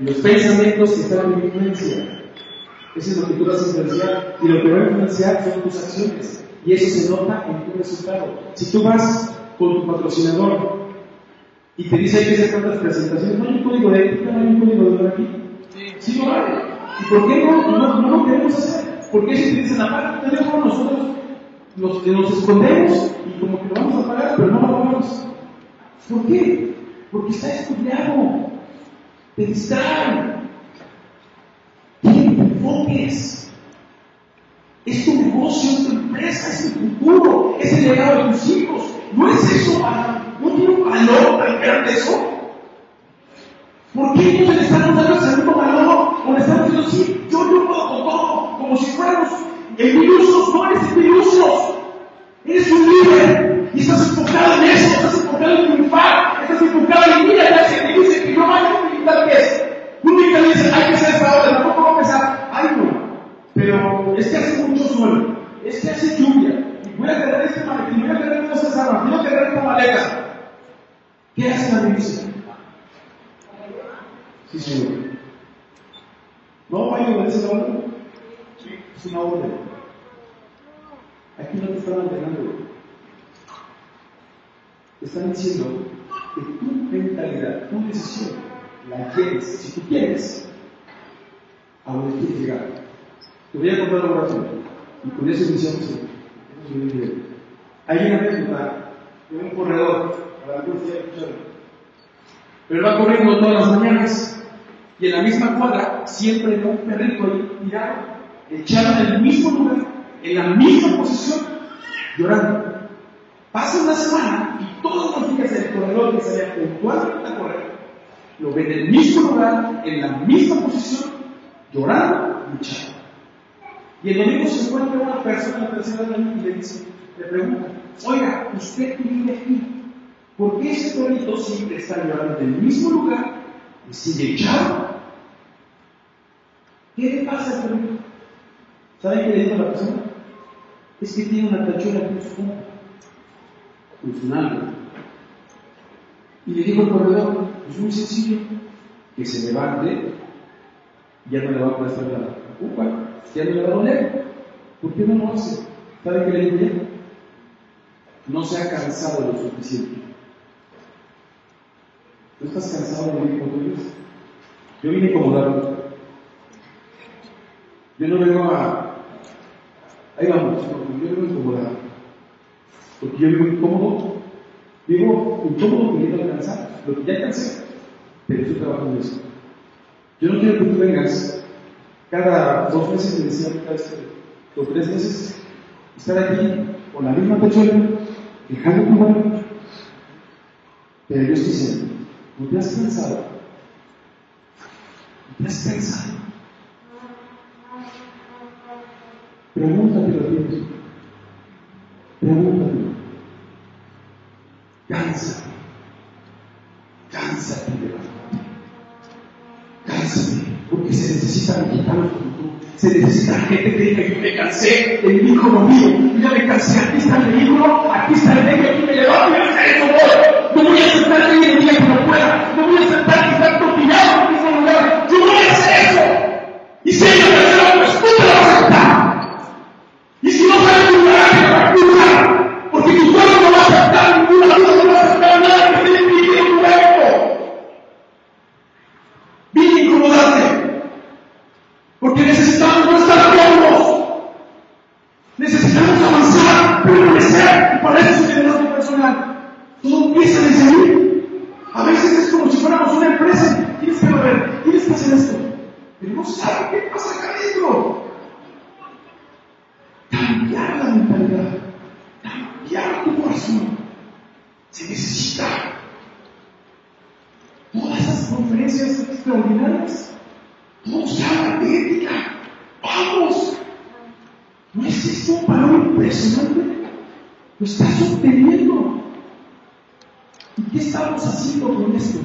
Los pensamientos que están en influencia. Eso es lo que tú vas a influenciar. Y lo que va a influenciar son tus acciones. Y eso se nota en tu resultado. Si tú vas con tu patrocinador y te dice hay que hacer tantas presentaciones, no hay un código de ética, no hay un código de honor aquí. Sí, no hay. ¿Y por qué no, no, no lo queremos hacer? Porque si te dicen, tu teléfono, nosotros nos, nos escondemos y como que lo vamos a pagar, pero no lo pagamos. ¿Por qué? Porque está estudiado. Te distraen. Te enfoques. Es tu negocio, es tu empresa, es tu futuro, es el legado de tus hijos. ¿No es eso, ¿No tiene un valor tan grande eso? ¿Por qué ellos le están dando el segundo valor? O le están diciendo, sí, yo, yo puedo con todo, como si fuéramos envidiosos, no hace lluvia, y voy a tener este maletín, voy a tener estas armas, voy a tener esta maleta. ¿Qué hace la milicia? Sí, señor. No vaya a obedecer la orden. Sí, es una orden. Aquí no te están ordenando. Te están diciendo que tu mentalidad, tu decisión, la quieres, si tú quieres, a donde quieres llegar. Te voy a contar una oración. Y con eso iniciamos el Hay una anécdota de un corredor, a la cual pero va corriendo todas las mañanas y en la misma cuadra siempre ve un perrito ahí tirado, echado en el mismo lugar, en la misma posición, llorando. Pasa una semana y todos los días el corredor que salía puntualmente a correr, lo ve en el mismo lugar, en la misma posición, llorando, luchando. Y el domingo se encuentra una persona en tercera y le dice, le pregunta, oiga, ¿usted vive aquí? ¿Por qué ese perrito siempre está llorando en el mismo lugar y sigue echado ¿Qué le pasa al perrito? ¿Saben qué le dijo la persona? Es que tiene una tachuela en su su nalga. Y le dijo al corredor, es muy sencillo, que se levante, ya no le va a hacer la culpa, ya no le va a doler. ¿Por qué no lo hace? ¿Saben qué le ella? No se ha cansado lo suficiente. ¿No estás cansado de vivir como tú Yo vine incomodar yo no vengo a. Ahí vamos, porque yo vengo a incomodar. Porque yo vivo incómodo. Vivo incómodo queriendo alcanzar. Lo que ya alcancé, pero estoy trabajando en eso. Yo no quiero que tú vengas cada dos meses, me decía vez o tres meses, estar aquí con la misma persona, dejando tu mano. Pero estoy diciendo, ¿no te has cansado? ¿No te has cansado? Pregúntatelo Dios. Pregúntatelo. Cánsate. Cánsate de Cánsate. Porque se como tú. Se necesita gente que diga, me cansé del no mío. Ya me cansé. Aquí está el vehículo, aquí está y para eso es liderazgo personal. Todo empieza desde ahí. A veces es como si fuéramos una empresa. Tienes que ver, tienes que hacer esto. Pero no sabes qué pasa acá adentro cambiar la mentalidad, cambiar tu corazón. Se necesita. Todas esas conferencias extraordinarias, todos hablan de ética. Vamos. ¿No existe un valor impresionante? Lo estás obteniendo. ¿Y qué estamos haciendo con esto?